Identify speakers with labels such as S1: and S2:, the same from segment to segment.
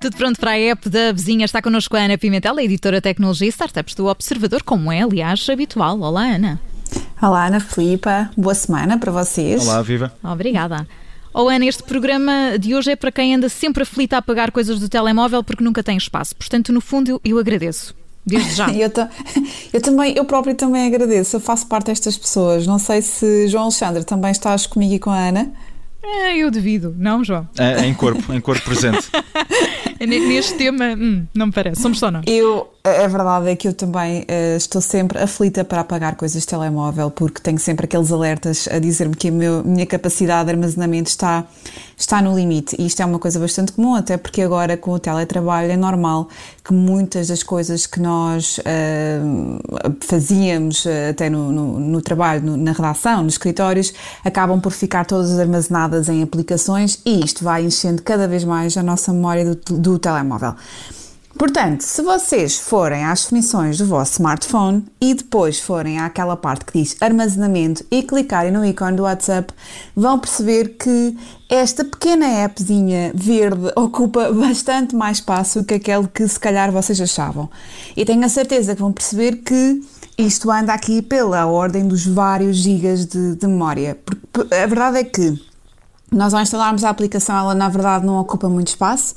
S1: Tudo pronto para a app da vizinha. Está connosco a Ana Pimentel, editora Tecnologia e Startups do Observador, como é, aliás, habitual. Olá, Ana.
S2: Olá, Ana Filipa. Boa semana para vocês.
S3: Olá, viva.
S1: Obrigada. Oh, Ana, este programa de hoje é para quem anda sempre aflito a apagar coisas do telemóvel porque nunca tem espaço. Portanto, no fundo, eu, eu agradeço. Desde já.
S2: eu, eu, também, eu próprio também agradeço. Eu faço parte destas pessoas. Não sei se João Alexandre também estás comigo e com a Ana.
S1: É, eu devido, não, João?
S3: É, em corpo, em corpo presente.
S1: Neste tema, hum, não me parece, somos só nós.
S2: Eu, a verdade é que eu também uh, estou sempre aflita para apagar coisas de telemóvel, porque tenho sempre aqueles alertas a dizer-me que a meu, minha capacidade de armazenamento está, está no limite. E isto é uma coisa bastante comum, até porque agora com o teletrabalho é normal que muitas das coisas que nós uh, fazíamos uh, até no, no, no trabalho, no, na redação, nos escritórios, acabam por ficar todas armazenadas em aplicações e isto vai enchendo cada vez mais a nossa memória do, do telemóvel. Portanto, se vocês forem às definições do vosso smartphone e depois forem àquela parte que diz armazenamento e clicarem no ícone do WhatsApp, vão perceber que esta pequena appzinha verde ocupa bastante mais espaço que aquele que se calhar vocês achavam. E tenho a certeza que vão perceber que isto anda aqui pela ordem dos vários gigas de, de memória. Porque a verdade é que nós ao instalarmos a aplicação, ela na verdade não ocupa muito espaço,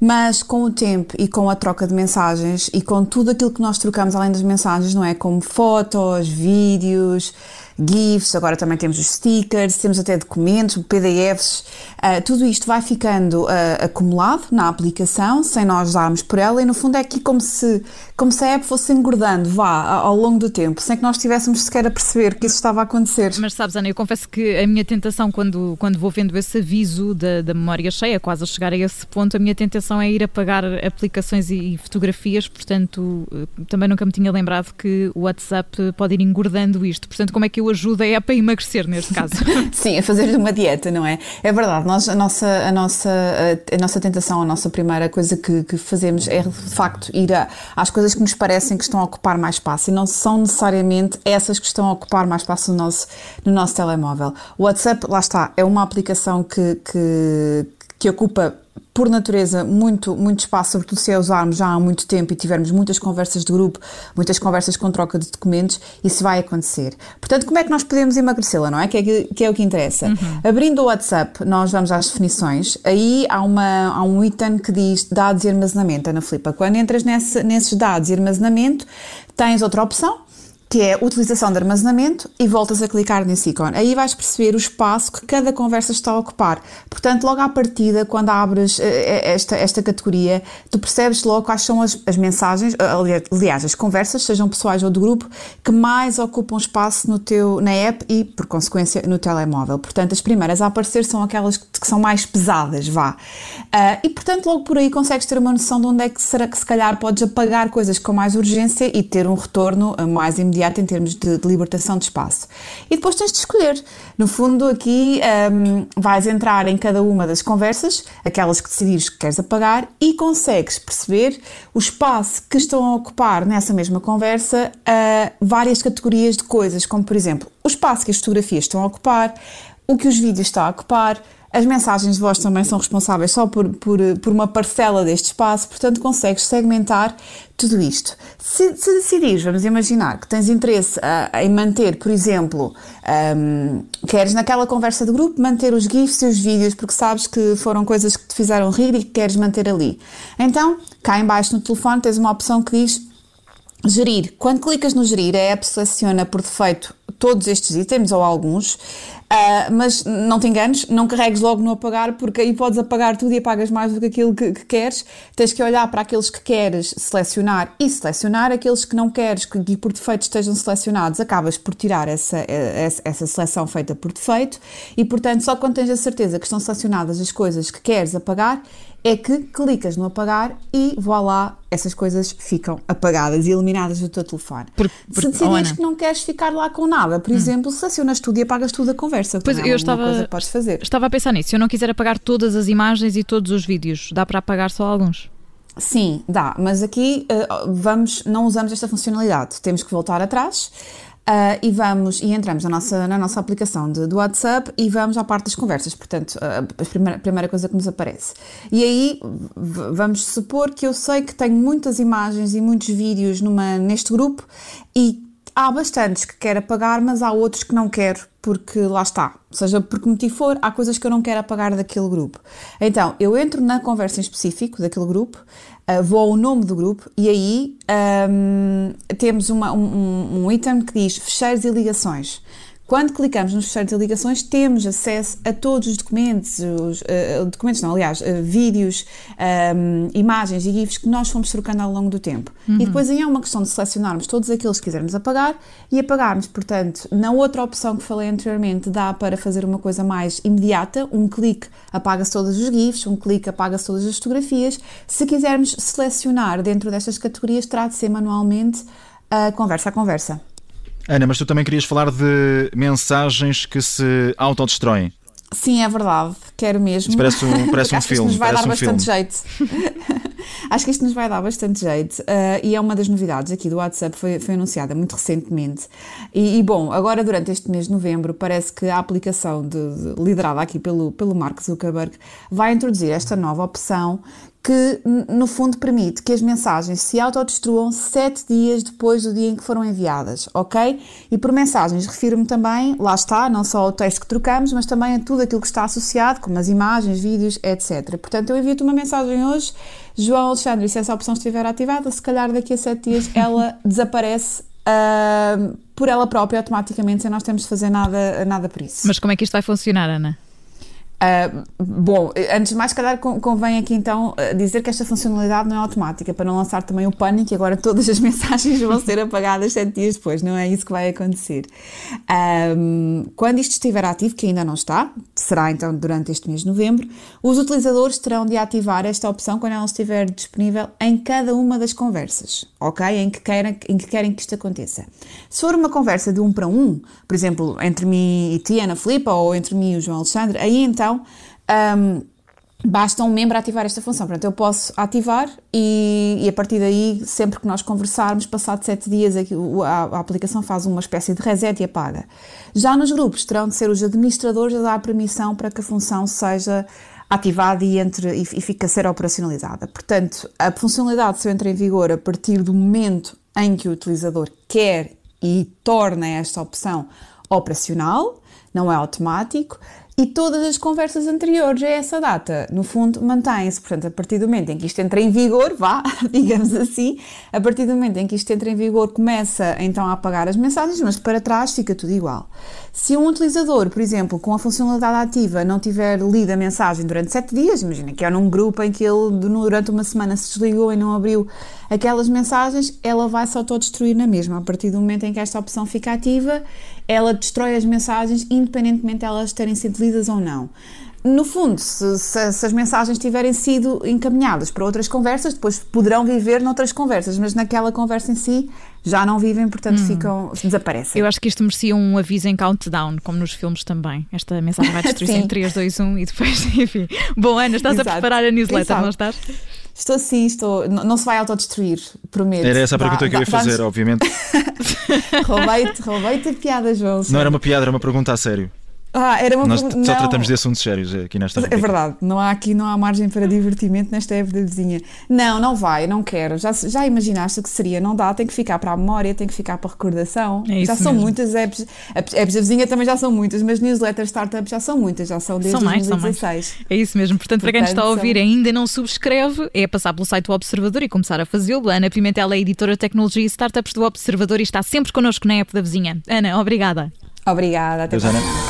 S2: mas com o tempo e com a troca de mensagens e com tudo aquilo que nós trocamos além das mensagens, não é? Como fotos, vídeos, GIFs, agora também temos os stickers, temos até documentos, PDFs, uh, tudo isto vai ficando uh, acumulado na aplicação, sem nós darmos por ela, e no fundo é aqui como se, como se a app fosse engordando, vá, ao longo do tempo, sem que nós estivéssemos sequer a perceber que isso estava a acontecer.
S1: Mas sabes, Ana, eu confesso que a minha tentação, quando, quando vou vendo esse aviso da, da memória cheia, quase a chegar a esse ponto, a minha tentação é ir apagar aplicações e, e fotografias, portanto, eh, também nunca me tinha lembrado que o WhatsApp pode ir engordando isto. Portanto, como é que eu ajuda é para emagrecer neste caso.
S2: Sim, a fazer uma dieta, não é? É verdade, nós, a, nossa, a, nossa, a, nossa tentação, a nossa primeira coisa que, que fazemos é de facto ir a, às coisas que nos parecem que estão a ocupar mais espaço e não são necessariamente essas que estão a ocupar mais espaço no nosso, no nosso telemóvel. O WhatsApp, lá está, é uma aplicação que, que, que ocupa por natureza, muito, muito espaço, sobretudo se a usarmos já há muito tempo e tivermos muitas conversas de grupo, muitas conversas com troca de documentos, isso vai acontecer. Portanto, como é que nós podemos emagrecê-la, não é? Que é, que é o que interessa. Uhum. Abrindo o WhatsApp, nós vamos às definições, aí há, uma, há um item que diz dados e armazenamento, Ana Filipa. Quando entras nesse, nesses dados e armazenamento, tens outra opção, que é utilização de armazenamento e voltas a clicar nesse ícone. Aí vais perceber o espaço que cada conversa está a ocupar. Portanto, logo à partida, quando abres eh, eh, esta, esta categoria, tu percebes logo quais são as, as mensagens, eh, aliás, as conversas, sejam pessoais ou do grupo, que mais ocupam espaço no teu, na app e, por consequência, no telemóvel. Portanto, as primeiras a aparecer são aquelas que são mais pesadas, vá. Uh, e, portanto, logo por aí consegues ter uma noção de onde é que será que se calhar podes apagar coisas com mais urgência e ter um retorno mais imediato imediato em termos de, de, libertação de espaço. E depois tens de escolher. No fundo, aqui um, vais entrar em cada uma das conversas, aquelas que decidires que queres apagar, e consegues perceber o espaço que estão a ocupar nessa mesma conversa várias categorias de coisas, como por exemplo, o espaço que as fotografias estão a ocupar, o que os vídeos estão a ocupar as mensagens de voz também são responsáveis só por, por, por uma parcela deste espaço, portanto consegues segmentar tudo isto. Se, se decidires, vamos imaginar que tens interesse uh, em manter, por exemplo, um, queres naquela conversa de grupo manter os GIFs e os vídeos porque sabes que foram coisas que te fizeram rir e que queres manter ali. Então, cá embaixo no telefone tens uma opção que diz Gerir. Quando clicas no gerir, a app seleciona por defeito todos estes itens ou alguns, uh, mas não te enganes, não carregues logo no apagar, porque aí podes apagar tudo e apagas mais do que aquilo que, que queres. Tens que olhar para aqueles que queres selecionar e selecionar, aqueles que não queres que por defeito estejam selecionados, acabas por tirar essa, essa, essa seleção feita por defeito e, portanto, só quando tens a certeza que estão selecionadas as coisas que queres apagar, é que clicas no apagar e voilá, essas coisas ficam apagadas e eliminadas do teu telefone. Por, por, Se decidires oh, que não queres ficar lá com nada, por hum. exemplo, selecionas tudo e apagas tudo a conversa.
S1: Pois é eu estava,
S2: podes fazer.
S1: estava a pensar nisso. Se eu não quiser apagar todas as imagens e todos os vídeos, dá para apagar só alguns?
S2: Sim, dá, mas aqui uh, vamos, não usamos esta funcionalidade. Temos que voltar atrás Uh, e vamos e entramos na nossa, na nossa aplicação de, do WhatsApp e vamos à parte das conversas, portanto, uh, a primeira, primeira coisa que nos aparece. E aí vamos supor que eu sei que tenho muitas imagens e muitos vídeos numa, neste grupo e há bastantes que quero apagar, mas há outros que não quero porque lá está, seja por que motivo for, há coisas que eu não quero apagar daquele grupo. Então, eu entro na conversa em específico daquele grupo, uh, vou ao nome do grupo e aí um, temos uma, um, um item que diz fecheiros e ligações. Quando clicamos nos fecheiros de ligações, temos acesso a todos os documentos, os, uh, documentos não, aliás, uh, vídeos, um, imagens e GIFs que nós fomos trocando ao longo do tempo. Uhum. E depois aí é uma questão de selecionarmos todos aqueles que quisermos apagar e apagarmos. Portanto, na outra opção que falei anteriormente, dá para fazer uma coisa mais imediata, um clique apaga-se todos os GIFs, um clique apaga-se todas as fotografias. Se quisermos selecionar dentro destas categorias, terá de ser manualmente uh, conversa a conversa.
S3: Ana, mas tu também querias falar de mensagens que se autodestroem.
S2: Sim, é verdade, quero mesmo.
S3: Isso parece um, parece um filme.
S2: Isto nos vai
S3: dar
S2: um bastante
S3: filme.
S2: jeito. Acho que isto nos vai dar bastante jeito. Uh, e é uma das novidades aqui do WhatsApp, foi, foi anunciada muito recentemente. E, e, bom, agora durante este mês de novembro, parece que a aplicação de, de, liderada aqui pelo, pelo Mark Zuckerberg vai introduzir esta nova opção que, no fundo, permite que as mensagens se autodestruam sete dias depois do dia em que foram enviadas, ok? E por mensagens refiro-me também, lá está, não só ao texto que trocamos, mas também a tudo aquilo que está associado, como as imagens, vídeos, etc. Portanto, eu envio-te uma mensagem hoje, João Alexandre, se essa opção estiver ativada, se calhar daqui a sete dias ela desaparece uh, por ela própria automaticamente, sem nós termos de fazer nada, nada por isso.
S1: Mas como é que isto vai funcionar, Ana?
S2: Uh, bom, antes de mais, calhar convém aqui então dizer que esta funcionalidade não é automática, para não lançar também o pânico e agora todas as mensagens vão ser apagadas sete dias depois, não é isso que vai acontecer. Um, quando isto estiver ativo, que ainda não está, será então durante este mês de novembro, os utilizadores terão de ativar esta opção quando ela estiver disponível em cada uma das conversas, ok? Em que, em que querem que isto aconteça. Se for uma conversa de um para um, por exemplo, entre mim e ti, Ana ou entre mim e o João Alexandre, aí então um, basta um membro ativar esta função. Portanto, eu posso ativar e, e, a partir daí, sempre que nós conversarmos, passado sete dias, a, a, aplicação faz uma espécie de reset e apaga. Já nos grupos, terão de ser os administradores a dar permissão para que a função seja ativada e, entre, e, e fique a ser operacionalizada. Portanto, a funcionalidade só entra em vigor a partir do momento em que o utilizador quer e torna esta opção operacional, não é automático, e todas as conversas anteriores a essa data, no fundo, mantêm-se. Portanto, a partir do momento em que isto entra em vigor, vá, digamos assim, a partir do momento em que isto entra em vigor, começa então a apagar as mensagens, mas para trás fica tudo igual. Se um utilizador, por exemplo, com a funcionalidade ativa, não tiver lido a mensagem durante sete dias, imagina que é num grupo em que ele durante uma semana se desligou e não abriu aquelas mensagens, ela vai se autodestruir na mesma. A partir do momento em que esta opção fica ativa, ela destrói as mensagens, independentemente de elas terem sido lidas ou não. No fundo, se, se, se, as mensagens tiverem sido encaminhadas para outras conversas, depois poderão viver noutras conversas, mas naquela conversa em si já não vivem, portanto hum. ficam, desaparecem.
S1: Eu acho que isto merecia um aviso em countdown, como nos filmes também. Esta mensagem vai destruir-se em 3, 2, 1 e depois, enfim. Bom, Ana, estás Exato. a preparar a newsletter, não estás?
S2: Estou sim, estou. Não, não se vai autodestruir, prometo.
S3: Era essa a pergunta dá, que eu ia fazer, dá obviamente.
S2: roubei-te roubei a piada, João.
S3: Não era uma piada, era uma pergunta a sério.
S2: Ah, era uma
S3: Nós só não. tratamos de assuntos sérios aqui nesta
S2: É verdade, não há aqui não há margem para divertimento nesta época da vizinha. Não, não vai, não quero. Já, já imaginaste o que seria? Não dá, tem que ficar para a memória, tem que ficar para a recordação.
S1: É
S2: já são muitas apps, apps da vizinha também já são muitas, mas newsletters startups já são muitas, já são desde são mais, 2016.
S1: São mais. É isso mesmo. Portanto, Portanto, para quem nos está a ouvir e ainda não subscreve, é passar pelo site do Observador e começar a fazê-lo. Ana Pimentel é editora de tecnologia e startups do Observador e está sempre connosco na app da vizinha. Ana, obrigada.
S2: Obrigada.
S3: Até Deus, Ana.